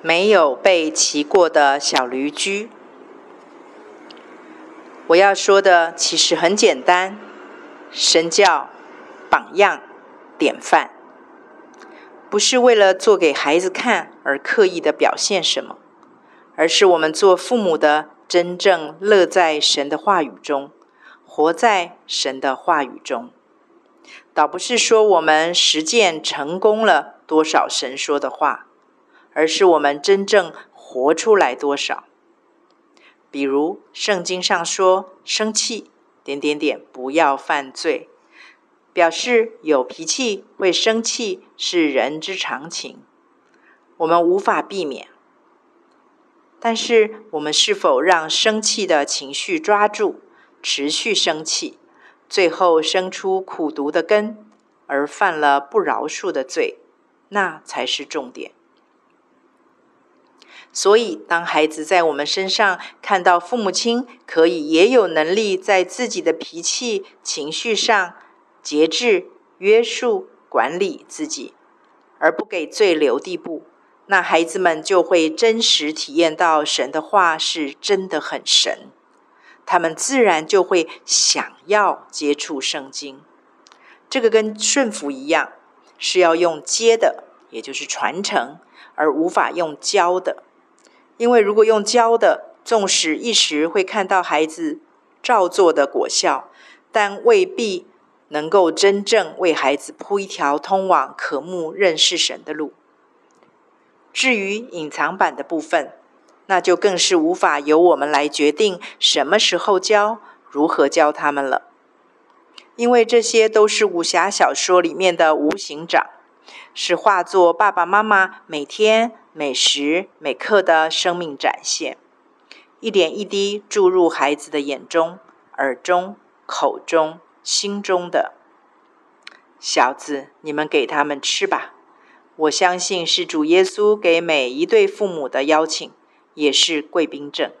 没有被骑过的小驴驹。我要说的其实很简单：身教、榜样、典范，不是为了做给孩子看而刻意的表现什么，而是我们做父母的真正乐在神的话语中，活在神的话语中。倒不是说我们实践成功了多少神说的话。而是我们真正活出来多少？比如圣经上说，生气点点点不要犯罪，表示有脾气会生气是人之常情，我们无法避免。但是我们是否让生气的情绪抓住，持续生气，最后生出苦毒的根，而犯了不饶恕的罪，那才是重点。所以，当孩子在我们身上看到父母亲可以也有能力在自己的脾气、情绪上节制、约束、管理自己，而不给罪留地步，那孩子们就会真实体验到神的话是真的很神，他们自然就会想要接触圣经。这个跟顺服一样，是要用接的，也就是传承，而无法用教的。因为如果用教的，纵使一时会看到孩子照做的果效，但未必能够真正为孩子铺一条通往渴慕认识神的路。至于隐藏版的部分，那就更是无法由我们来决定什么时候教、如何教他们了。因为这些都是武侠小说里面的无形掌，是化作爸爸妈妈每天。每时每刻的生命展现，一点一滴注入孩子的眼中、耳中、口中、心中的。小子，你们给他们吃吧。我相信是主耶稣给每一对父母的邀请，也是贵宾证。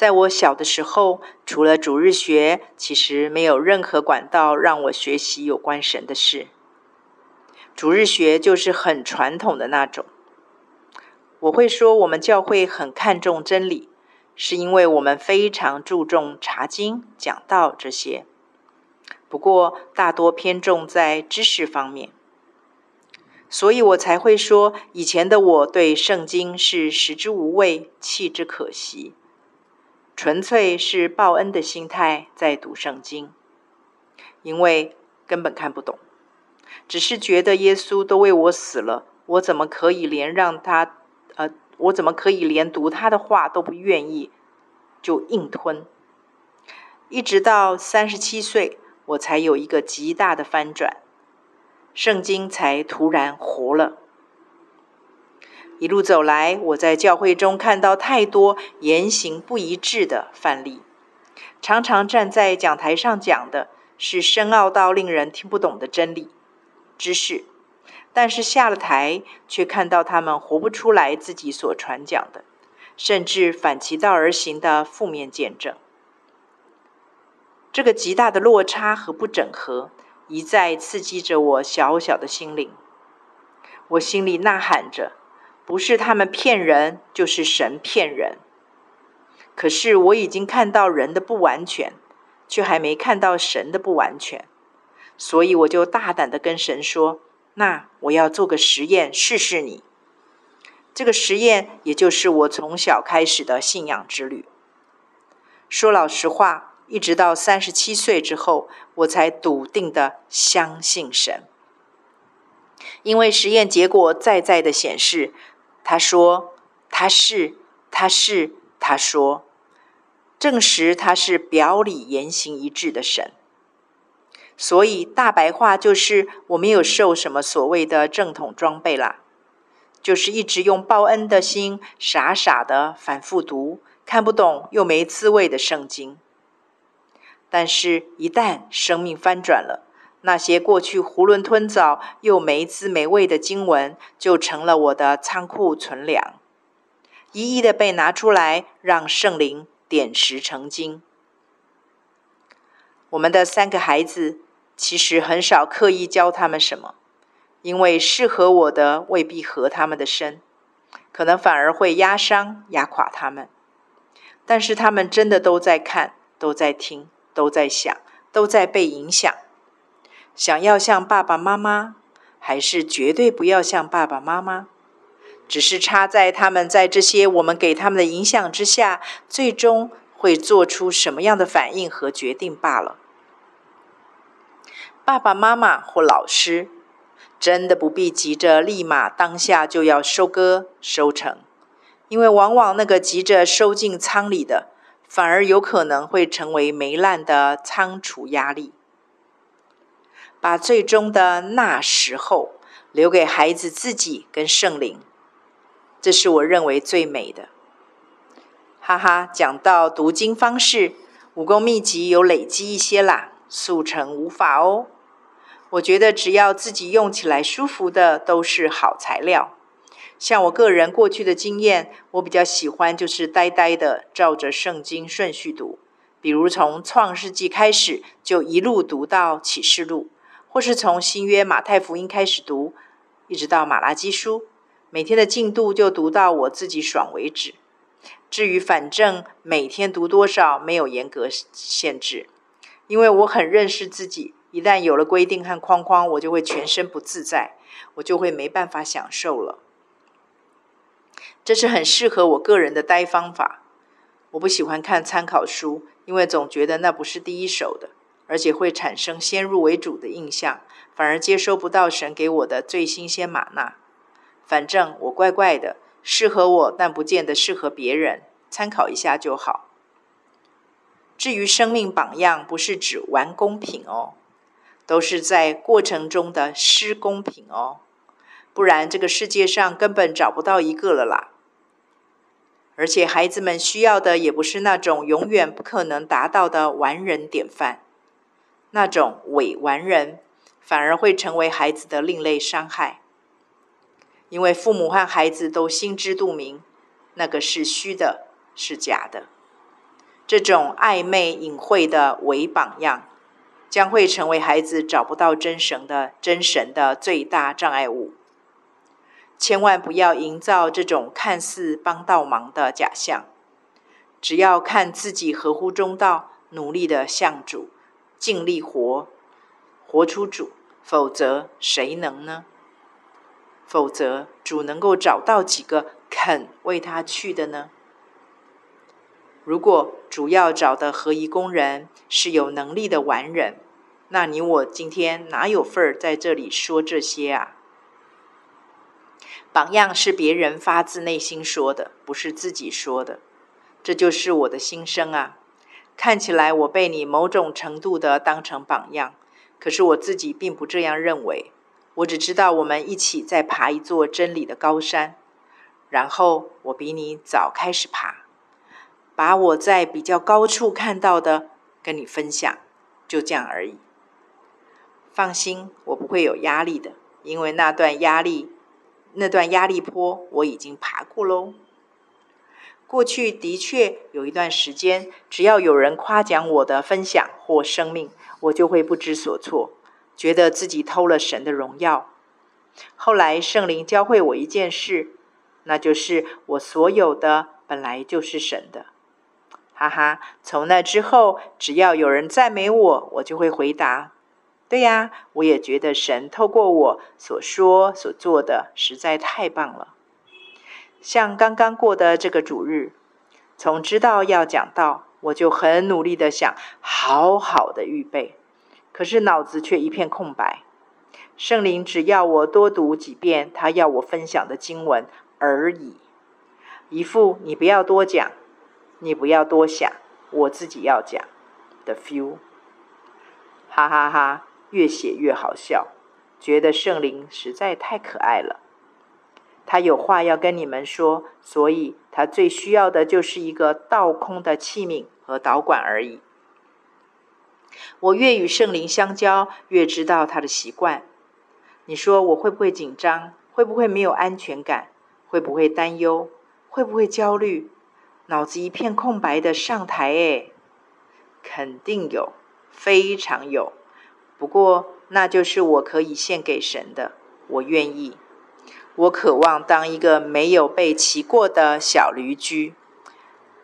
在我小的时候，除了主日学，其实没有任何管道让我学习有关神的事。主日学就是很传统的那种。我会说，我们教会很看重真理，是因为我们非常注重查经、讲道这些。不过，大多偏重在知识方面，所以我才会说，以前的我对圣经是食之无味，弃之可惜，纯粹是报恩的心态在读圣经，因为根本看不懂。只是觉得耶稣都为我死了，我怎么可以连让他，呃，我怎么可以连读他的话都不愿意，就硬吞。一直到三十七岁，我才有一个极大的翻转，圣经才突然活了。一路走来，我在教会中看到太多言行不一致的范例，常常站在讲台上讲的是深奥到令人听不懂的真理。知识，但是下了台，却看到他们活不出来自己所传讲的，甚至反其道而行的负面见证。这个极大的落差和不整合，一再刺激着我小小的心灵。我心里呐喊着：不是他们骗人，就是神骗人。可是我已经看到人的不完全，却还没看到神的不完全。所以我就大胆地跟神说：“那我要做个实验试试你。”这个实验也就是我从小开始的信仰之旅。说老实话，一直到三十七岁之后，我才笃定地相信神，因为实验结果再再的显示，他说他是，他是，他说，证实他是表里言行一致的神。所以大白话就是我没有受什么所谓的正统装备啦，就是一直用报恩的心，傻傻的反复读，看不懂又没滋味的圣经。但是，一旦生命翻转了，那些过去囫囵吞枣又没滋没味的经文，就成了我的仓库存粮，一一的被拿出来，让圣灵点石成金。我们的三个孩子。其实很少刻意教他们什么，因为适合我的未必合他们的身，可能反而会压伤、压垮他们。但是他们真的都在看，都在听，都在想，都在被影响。想要像爸爸妈妈，还是绝对不要像爸爸妈妈？只是差在他们在这些我们给他们的影响之下，最终会做出什么样的反应和决定罢了。爸爸妈妈或老师，真的不必急着立马当下就要收割收成，因为往往那个急着收进仓里的，反而有可能会成为霉烂的仓储压力。把最终的那时候留给孩子自己跟圣灵。这是我认为最美的，哈哈！讲到读经方式，武功秘籍有累积一些啦，速成无法哦。我觉得只要自己用起来舒服的，都是好材料。像我个人过去的经验，我比较喜欢就是呆呆的照着圣经顺序读，比如从创世纪开始，就一路读到启示录，或是从新约马太福音开始读，一直到马拉基书。每天的进度就读到我自己爽为止。至于反正每天读多少，没有严格限制，因为我很认识自己。一旦有了规定和框框，我就会全身不自在，我就会没办法享受了。这是很适合我个人的呆方法。我不喜欢看参考书，因为总觉得那不是第一手的，而且会产生先入为主的印象，反而接收不到神给我的最新鲜玛纳。反正我怪怪的，适合我，但不见得适合别人，参考一下就好。至于生命榜样，不是指完工品哦，都是在过程中的施工品哦，不然这个世界上根本找不到一个了啦。而且孩子们需要的也不是那种永远不可能达到的完人典范，那种伪完人，反而会成为孩子的另类伤害。因为父母和孩子都心知肚明，那个是虚的，是假的。这种暧昧隐晦的伪榜样，将会成为孩子找不到真神的真神的最大障碍物。千万不要营造这种看似帮倒忙的假象。只要看自己合乎中道，努力的向主，尽力活，活出主，否则谁能呢？否则，主能够找到几个肯为他去的呢？如果主要找的合宜工人是有能力的完人，那你我今天哪有份儿在这里说这些啊？榜样是别人发自内心说的，不是自己说的。这就是我的心声啊！看起来我被你某种程度的当成榜样，可是我自己并不这样认为。我只知道我们一起在爬一座真理的高山，然后我比你早开始爬，把我在比较高处看到的跟你分享，就这样而已。放心，我不会有压力的，因为那段压力，那段压力坡我已经爬过喽。过去的确有一段时间，只要有人夸奖我的分享或生命，我就会不知所措。觉得自己偷了神的荣耀。后来圣灵教会我一件事，那就是我所有的本来就是神的。哈哈，从那之后，只要有人赞美我，我就会回答：对呀，我也觉得神透过我所说所做的实在太棒了。像刚刚过的这个主日，从知道要讲道，我就很努力的想好好的预备。可是脑子却一片空白，圣灵只要我多读几遍他要我分享的经文而已，一副你不要多讲，你不要多想，我自己要讲的 feel，哈哈哈哈，越写越好笑，觉得圣灵实在太可爱了，他有话要跟你们说，所以他最需要的就是一个倒空的器皿和导管而已。我越与圣灵相交，越知道他的习惯。你说我会不会紧张？会不会没有安全感？会不会担忧？会不会焦虑？脑子一片空白的上台，诶，肯定有，非常有。不过那就是我可以献给神的，我愿意。我渴望当一个没有被骑过的小驴驹，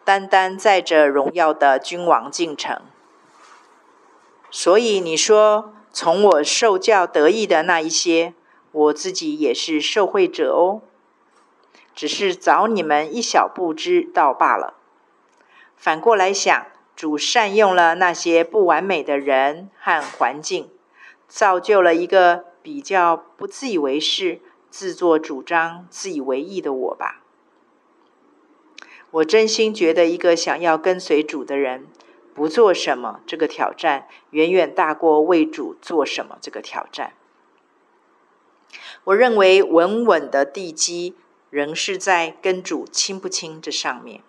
单单载着荣耀的君王进城。所以你说，从我受教得益的那一些，我自己也是受惠者哦，只是早你们一小步知道罢了。反过来想，主善用了那些不完美的人和环境，造就了一个比较不自以为是。自作主张、自以为意的我吧。我真心觉得，一个想要跟随主的人，不做什么这个挑战，远远大过为主做什么这个挑战。我认为稳稳的地基仍是在跟主亲不亲这上面，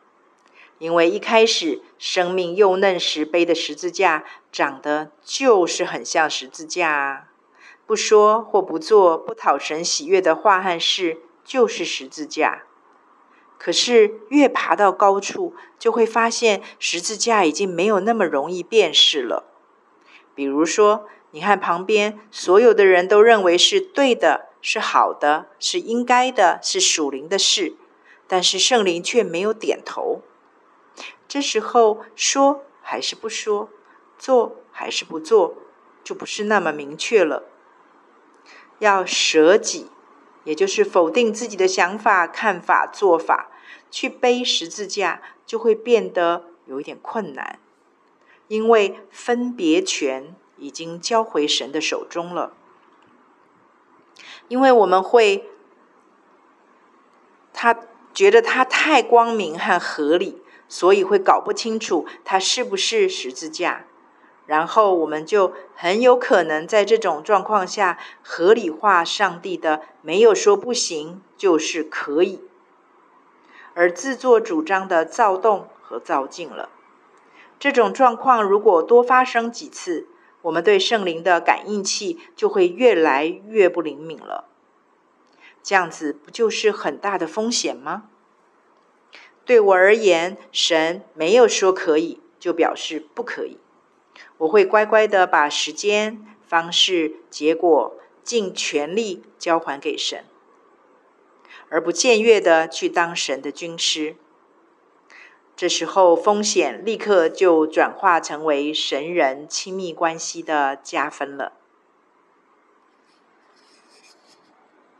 因为一开始生命幼嫩时背的十字架，长得就是很像十字架啊。不说或不做不讨神喜悦的话和事，就是十字架。可是越爬到高处，就会发现十字架已经没有那么容易辨识了。比如说，你看旁边所有的人都认为是对的、是好的、是应该的、是属灵的事，但是圣灵却没有点头。这时候说还是不说，做还是不做，就不是那么明确了。要舍己，也就是否定自己的想法、看法、做法，去背十字架，就会变得有一点困难，因为分别权已经交回神的手中了。因为我们会，他觉得他太光明和合理，所以会搞不清楚他是不是十字架。然后我们就很有可能在这种状况下合理化上帝的没有说不行，就是可以，而自作主张的躁动和躁进了。这种状况如果多发生几次，我们对圣灵的感应器就会越来越不灵敏了。这样子不就是很大的风险吗？对我而言，神没有说可以，就表示不可以。我会乖乖的把时间、方式、结果尽全力交还给神，而不僭越的去当神的军师。这时候风险立刻就转化成为神人亲密关系的加分了。